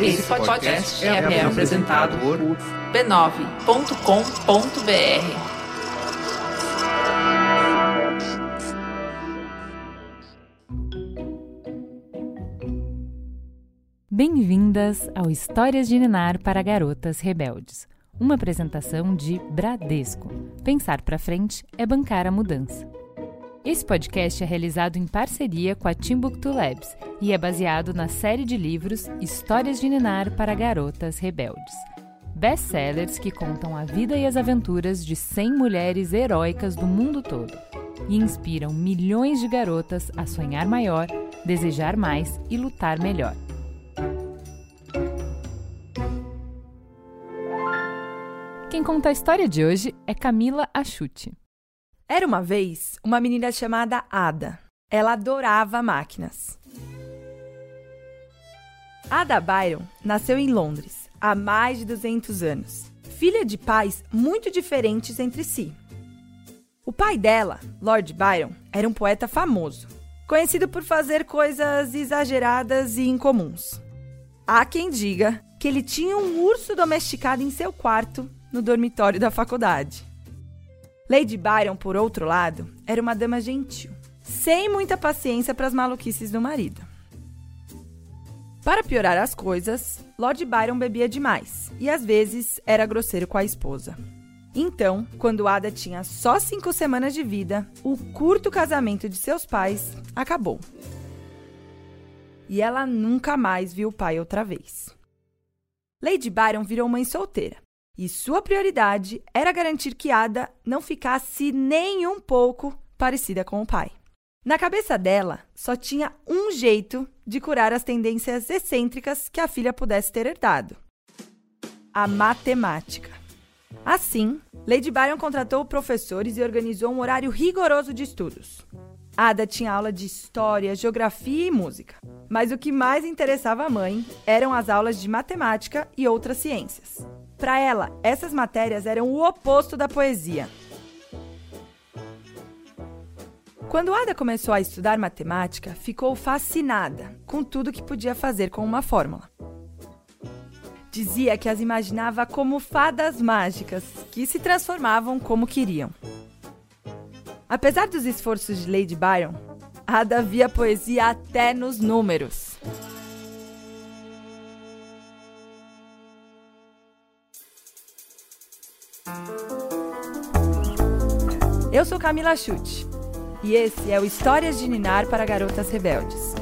Esse podcast é, é apresentado por b9.com.br. Bem-vindas ao Histórias de Ninar para Garotas Rebeldes, uma apresentação de Bradesco. Pensar para frente é bancar a mudança. Esse podcast é realizado em parceria com a Timbuktu Labs e é baseado na série de livros Histórias de Ninar para Garotas Rebeldes. Best-sellers que contam a vida e as aventuras de 100 mulheres heróicas do mundo todo e inspiram milhões de garotas a sonhar maior, desejar mais e lutar melhor. Quem conta a história de hoje é Camila Achute. Era uma vez uma menina chamada Ada. Ela adorava máquinas. Ada Byron nasceu em Londres há mais de 200 anos, filha de pais muito diferentes entre si. O pai dela, Lord Byron, era um poeta famoso, conhecido por fazer coisas exageradas e incomuns. Há quem diga que ele tinha um urso domesticado em seu quarto no dormitório da faculdade. Lady Byron, por outro lado, era uma dama gentil, sem muita paciência para as maluquices do marido. Para piorar as coisas, Lord Byron bebia demais e às vezes era grosseiro com a esposa. Então, quando Ada tinha só cinco semanas de vida, o curto casamento de seus pais acabou. E ela nunca mais viu o pai outra vez. Lady Byron virou mãe solteira e sua prioridade era garantir que Ada não ficasse nem um pouco parecida com o pai. Na cabeça dela, só tinha um jeito de curar as tendências excêntricas que a filha pudesse ter herdado: a matemática. Assim, Lady Byron contratou professores e organizou um horário rigoroso de estudos. Ada tinha aula de história, geografia e música. Mas o que mais interessava a mãe eram as aulas de matemática e outras ciências. Para ela, essas matérias eram o oposto da poesia. Quando Ada começou a estudar matemática, ficou fascinada com tudo que podia fazer com uma fórmula. Dizia que as imaginava como fadas mágicas que se transformavam como queriam. Apesar dos esforços de Lady Byron, Ada via poesia até nos números. Eu sou Camila Chute e esse é o Histórias de Ninar para Garotas Rebeldes.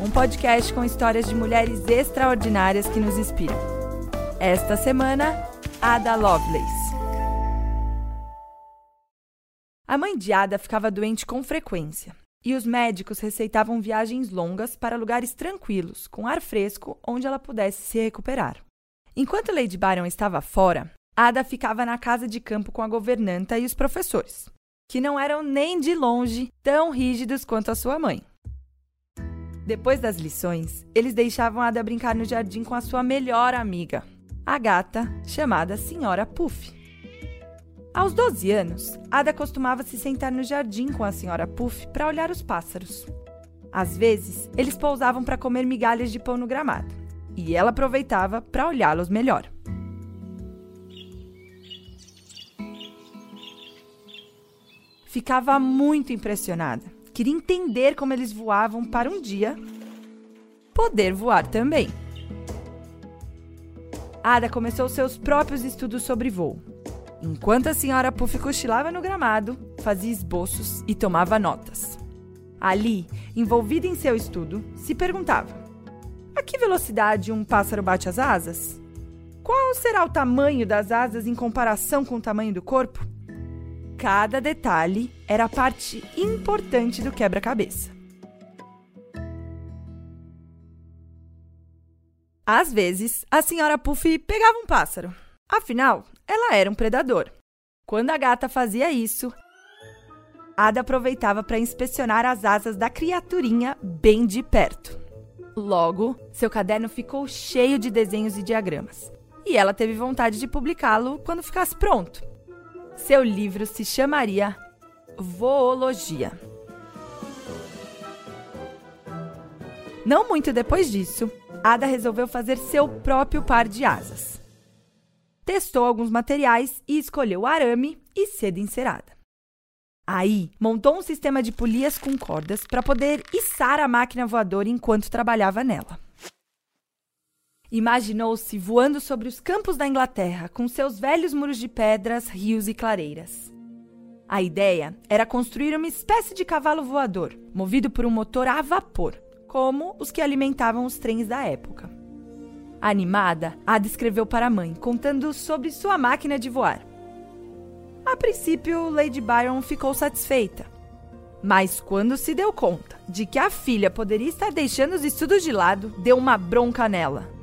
Um podcast com histórias de mulheres extraordinárias que nos inspiram. Esta semana, Ada Lovelace. A mãe de Ada ficava doente com frequência e os médicos receitavam viagens longas para lugares tranquilos, com ar fresco, onde ela pudesse se recuperar. Enquanto Lady Byron estava fora, Ada ficava na casa de campo com a governanta e os professores que não eram nem de longe tão rígidos quanto a sua mãe. Depois das lições, eles deixavam Ada brincar no jardim com a sua melhor amiga, a gata chamada Senhora Puff. Aos 12 anos, Ada costumava se sentar no jardim com a Senhora Puff para olhar os pássaros. Às vezes, eles pousavam para comer migalhas de pão no gramado, e ela aproveitava para olhá-los melhor. Ficava muito impressionada. Queria entender como eles voavam para um dia poder voar também. Ada começou seus próprios estudos sobre voo. Enquanto a senhora Puff cochilava no gramado, fazia esboços e tomava notas. Ali, envolvida em seu estudo, se perguntava: a que velocidade um pássaro bate as asas? Qual será o tamanho das asas em comparação com o tamanho do corpo? Cada detalhe era parte importante do quebra-cabeça. Às vezes, a senhora Puff pegava um pássaro. Afinal, ela era um predador. Quando a gata fazia isso, Ada aproveitava para inspecionar as asas da criaturinha bem de perto. Logo, seu caderno ficou cheio de desenhos e diagramas. E ela teve vontade de publicá-lo quando ficasse pronto. Seu livro se chamaria Voologia. Não muito depois disso, Ada resolveu fazer seu próprio par de asas. Testou alguns materiais e escolheu arame e seda encerada. Aí, montou um sistema de polias com cordas para poder içar a máquina voadora enquanto trabalhava nela. Imaginou-se voando sobre os campos da Inglaterra, com seus velhos muros de pedras, rios e clareiras. A ideia era construir uma espécie de cavalo voador, movido por um motor a vapor, como os que alimentavam os trens da época. Animada, Ada escreveu para a mãe, contando sobre sua máquina de voar. A princípio, Lady Byron ficou satisfeita. Mas quando se deu conta de que a filha poderia estar deixando os estudos de lado, deu uma bronca nela.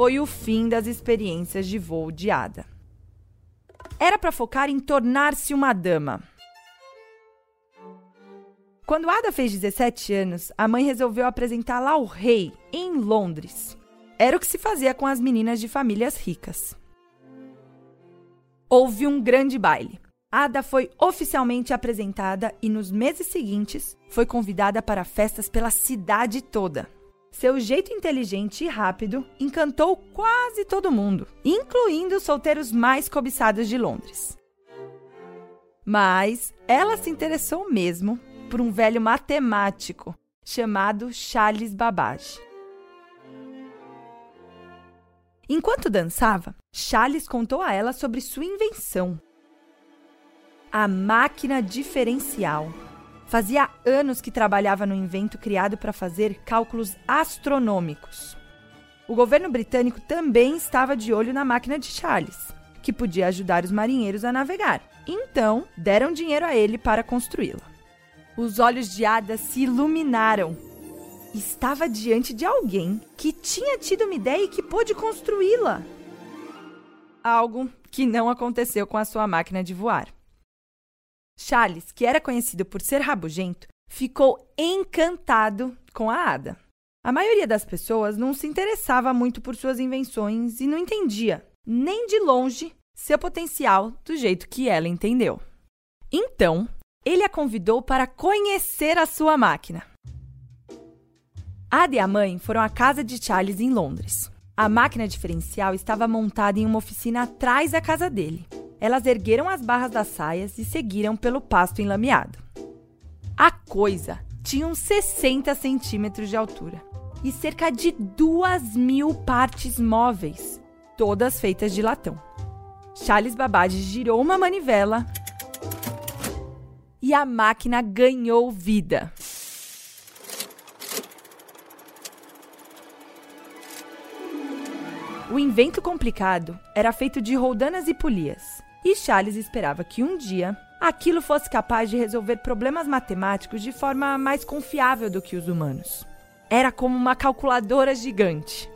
Foi o fim das experiências de voo de Ada. Era para focar em tornar-se uma dama. Quando Ada fez 17 anos, a mãe resolveu apresentá-la ao rei em Londres. Era o que se fazia com as meninas de famílias ricas. Houve um grande baile. Ada foi oficialmente apresentada e nos meses seguintes foi convidada para festas pela cidade toda. Seu jeito inteligente e rápido encantou quase todo mundo, incluindo os solteiros mais cobiçados de Londres. Mas ela se interessou mesmo por um velho matemático chamado Charles Babbage. Enquanto dançava, Charles contou a ela sobre sua invenção, a máquina diferencial. Fazia anos que trabalhava no invento criado para fazer cálculos astronômicos. O governo britânico também estava de olho na máquina de Charles, que podia ajudar os marinheiros a navegar. Então, deram dinheiro a ele para construí-la. Os olhos de Ada se iluminaram estava diante de alguém que tinha tido uma ideia e que pôde construí-la. Algo que não aconteceu com a sua máquina de voar. Charles, que era conhecido por ser rabugento, ficou encantado com a Ada. A maioria das pessoas não se interessava muito por suas invenções e não entendia, nem de longe, seu potencial do jeito que ela entendeu. Então, ele a convidou para conhecer a sua máquina. Ada e a mãe foram à casa de Charles em Londres. A máquina diferencial estava montada em uma oficina atrás da casa dele. Elas ergueram as barras das saias e seguiram pelo pasto enlameado. A coisa tinha uns 60 centímetros de altura e cerca de duas mil partes móveis, todas feitas de latão. Charles Babbage girou uma manivela e a máquina ganhou vida. O invento complicado era feito de roldanas e polias, e Charles esperava que um dia aquilo fosse capaz de resolver problemas matemáticos de forma mais confiável do que os humanos. Era como uma calculadora gigante.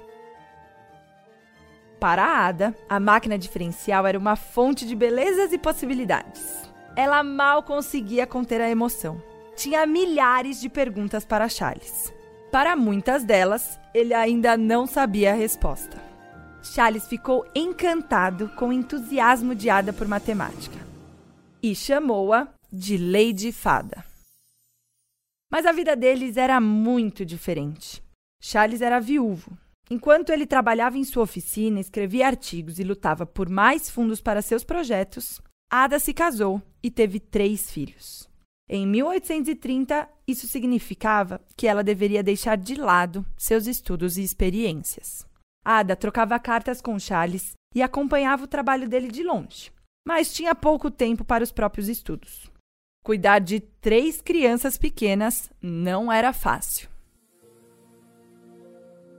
Para a Ada, a máquina diferencial era uma fonte de belezas e possibilidades. Ela mal conseguia conter a emoção. Tinha milhares de perguntas para Charles. Para muitas delas, ele ainda não sabia a resposta. Charles ficou encantado com o entusiasmo de Ada por matemática e chamou-a de Lady Fada. Mas a vida deles era muito diferente. Charles era viúvo. Enquanto ele trabalhava em sua oficina, escrevia artigos e lutava por mais fundos para seus projetos, Ada se casou e teve três filhos. Em 1830, isso significava que ela deveria deixar de lado seus estudos e experiências. Ada trocava cartas com Charles e acompanhava o trabalho dele de longe, mas tinha pouco tempo para os próprios estudos. Cuidar de três crianças pequenas não era fácil.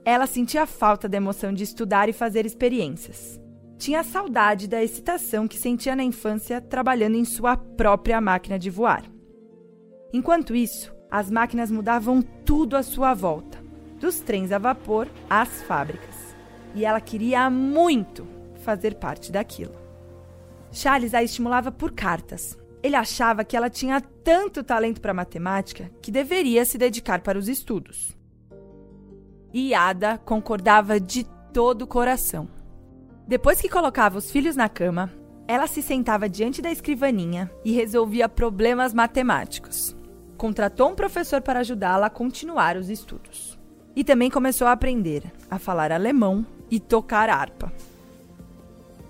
Ela sentia falta da emoção de estudar e fazer experiências. Tinha saudade da excitação que sentia na infância trabalhando em sua própria máquina de voar. Enquanto isso, as máquinas mudavam tudo à sua volta, dos trens a vapor às fábricas e ela queria muito fazer parte daquilo. Charles a estimulava por cartas. Ele achava que ela tinha tanto talento para matemática que deveria se dedicar para os estudos. E Ada concordava de todo o coração. Depois que colocava os filhos na cama, ela se sentava diante da escrivaninha e resolvia problemas matemáticos. Contratou um professor para ajudá-la a continuar os estudos. E também começou a aprender a falar alemão e tocar harpa.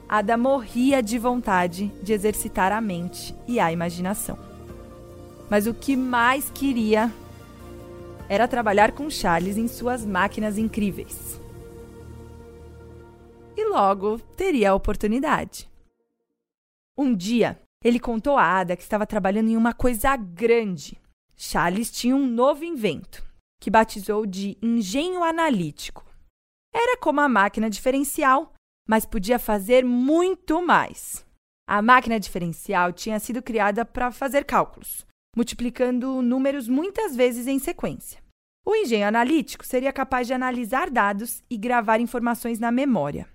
Ada morria de vontade de exercitar a mente e a imaginação. Mas o que mais queria era trabalhar com Charles em suas máquinas incríveis. E logo teria a oportunidade. Um dia, ele contou a Ada que estava trabalhando em uma coisa grande. Charles tinha um novo invento, que batizou de engenho analítico. Era como a máquina diferencial, mas podia fazer muito mais. A máquina diferencial tinha sido criada para fazer cálculos, multiplicando números muitas vezes em sequência. O engenho analítico seria capaz de analisar dados e gravar informações na memória.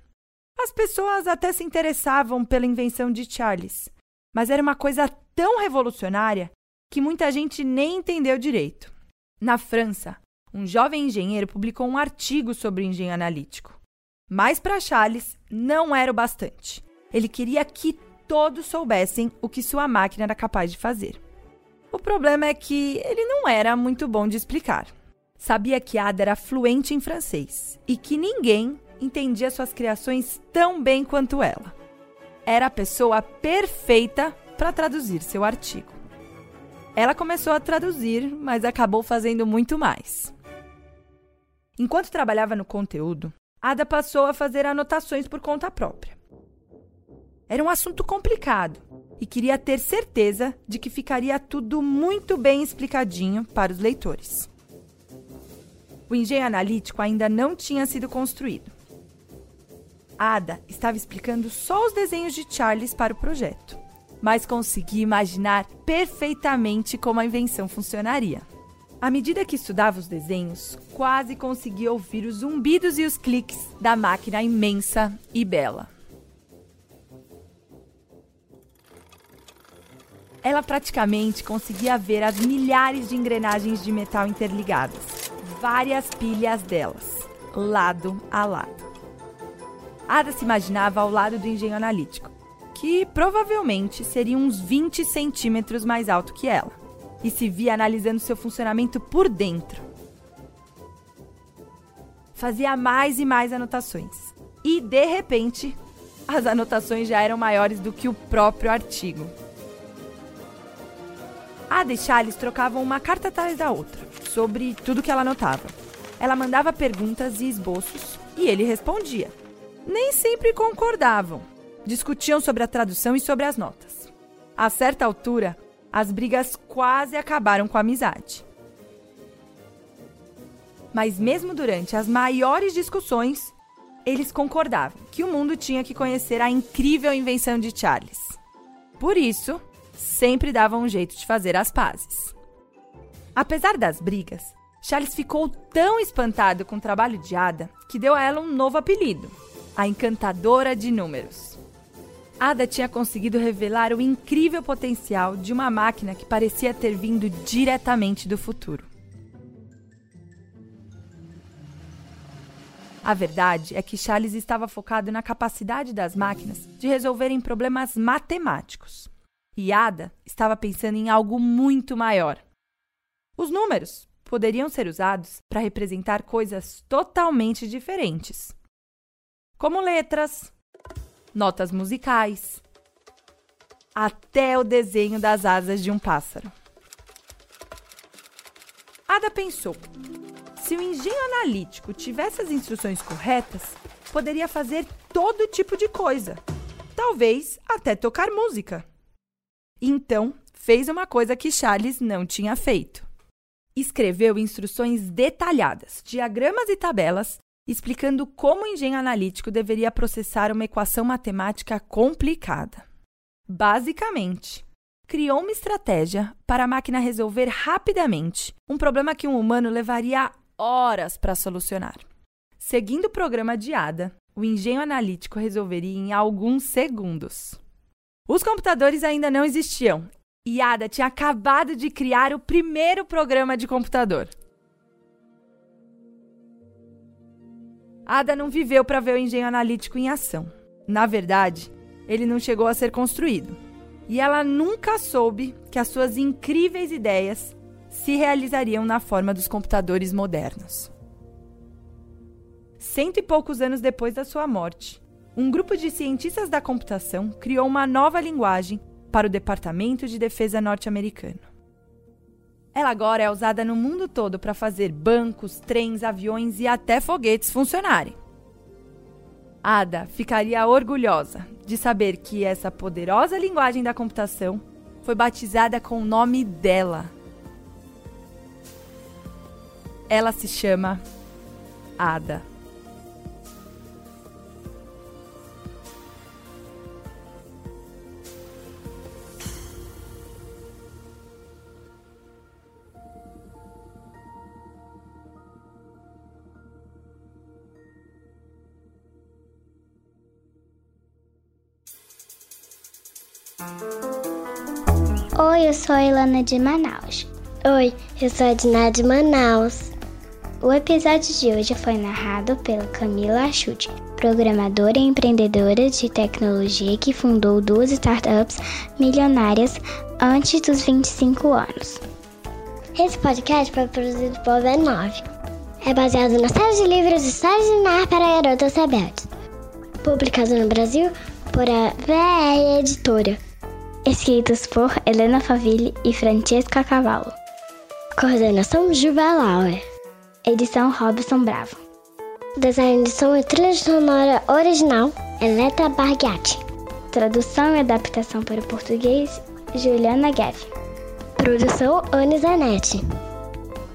As pessoas até se interessavam pela invenção de Charles, mas era uma coisa tão revolucionária que muita gente nem entendeu direito. Na França, um jovem engenheiro publicou um artigo sobre engenho analítico. Mas para Charles não era o bastante. Ele queria que todos soubessem o que sua máquina era capaz de fazer. O problema é que ele não era muito bom de explicar. Sabia que Ada era fluente em francês e que ninguém entendia suas criações tão bem quanto ela. Era a pessoa perfeita para traduzir seu artigo. Ela começou a traduzir, mas acabou fazendo muito mais. Enquanto trabalhava no conteúdo, Ada passou a fazer anotações por conta própria. Era um assunto complicado e queria ter certeza de que ficaria tudo muito bem explicadinho para os leitores. O engenho analítico ainda não tinha sido construído. Ada estava explicando só os desenhos de Charles para o projeto, mas conseguia imaginar perfeitamente como a invenção funcionaria. À medida que estudava os desenhos, quase conseguia ouvir os zumbidos e os cliques da máquina imensa e bela. ela praticamente conseguia ver as milhares de engrenagens de metal interligadas, várias pilhas delas, lado a lado. Ada se imaginava ao lado do engenho analítico, que provavelmente seria uns 20 centímetros mais alto que ela, e se via analisando seu funcionamento por dentro. Fazia mais e mais anotações, e de repente, as anotações já eram maiores do que o próprio artigo. Ada e Charles trocavam uma carta atrás da outra, sobre tudo que ela anotava. Ela mandava perguntas e esboços e ele respondia. Nem sempre concordavam. Discutiam sobre a tradução e sobre as notas. A certa altura, as brigas quase acabaram com a amizade. Mas mesmo durante as maiores discussões, eles concordavam que o mundo tinha que conhecer a incrível invenção de Charles. Por isso, sempre davam um jeito de fazer as pazes. Apesar das brigas, Charles ficou tão espantado com o trabalho de Ada que deu a ela um novo apelido: a Encantadora de Números. Ada tinha conseguido revelar o incrível potencial de uma máquina que parecia ter vindo diretamente do futuro. A verdade é que Charles estava focado na capacidade das máquinas de resolverem problemas matemáticos. E Ada estava pensando em algo muito maior. Os números poderiam ser usados para representar coisas totalmente diferentes, como letras, notas musicais, até o desenho das asas de um pássaro. Ada pensou: se o engenho analítico tivesse as instruções corretas, poderia fazer todo tipo de coisa, talvez até tocar música. Então, fez uma coisa que Charles não tinha feito. Escreveu instruções detalhadas, diagramas e tabelas, explicando como o engenho analítico deveria processar uma equação matemática complicada. Basicamente, criou uma estratégia para a máquina resolver rapidamente um problema que um humano levaria horas para solucionar. Seguindo o programa de Ada, o engenho analítico resolveria em alguns segundos. Os computadores ainda não existiam e Ada tinha acabado de criar o primeiro programa de computador. Ada não viveu para ver o engenho analítico em ação. Na verdade, ele não chegou a ser construído. E ela nunca soube que as suas incríveis ideias se realizariam na forma dos computadores modernos. cento e poucos anos depois da sua morte. Um grupo de cientistas da computação criou uma nova linguagem para o Departamento de Defesa norte-americano. Ela agora é usada no mundo todo para fazer bancos, trens, aviões e até foguetes funcionarem. Ada ficaria orgulhosa de saber que essa poderosa linguagem da computação foi batizada com o nome dela. Ela se chama Ada. Sou a Ilana de Manaus. Oi, eu sou a Diná de Manaus. O episódio de hoje foi narrado pela Camila Achuti, programadora e empreendedora de tecnologia que fundou duas startups milionárias antes dos 25 anos. Esse podcast foi produzido por V9. É baseado na série de livros Histórias de Nar para Garotas Rebeldes, publicado no Brasil por a VR Editora escritos por Helena Faville e Francesca Cavallo. Coordenação Juva Lauer. Edição Robson Bravo. Design de som e trilha sonora original Eleta Bargatti. Tradução e adaptação para o português Juliana Gav. Produção Anizanetti.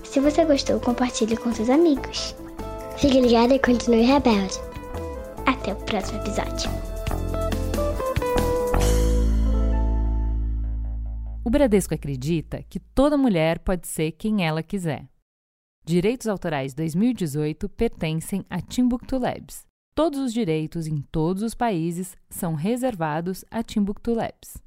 Se você gostou, compartilhe com seus amigos. Fique ligado e continue rebelde. Até o próximo episódio. Bradesco acredita que toda mulher pode ser quem ela quiser. Direitos Autorais 2018 pertencem a Timbuktu Labs. Todos os direitos em todos os países são reservados a Timbuktu Labs.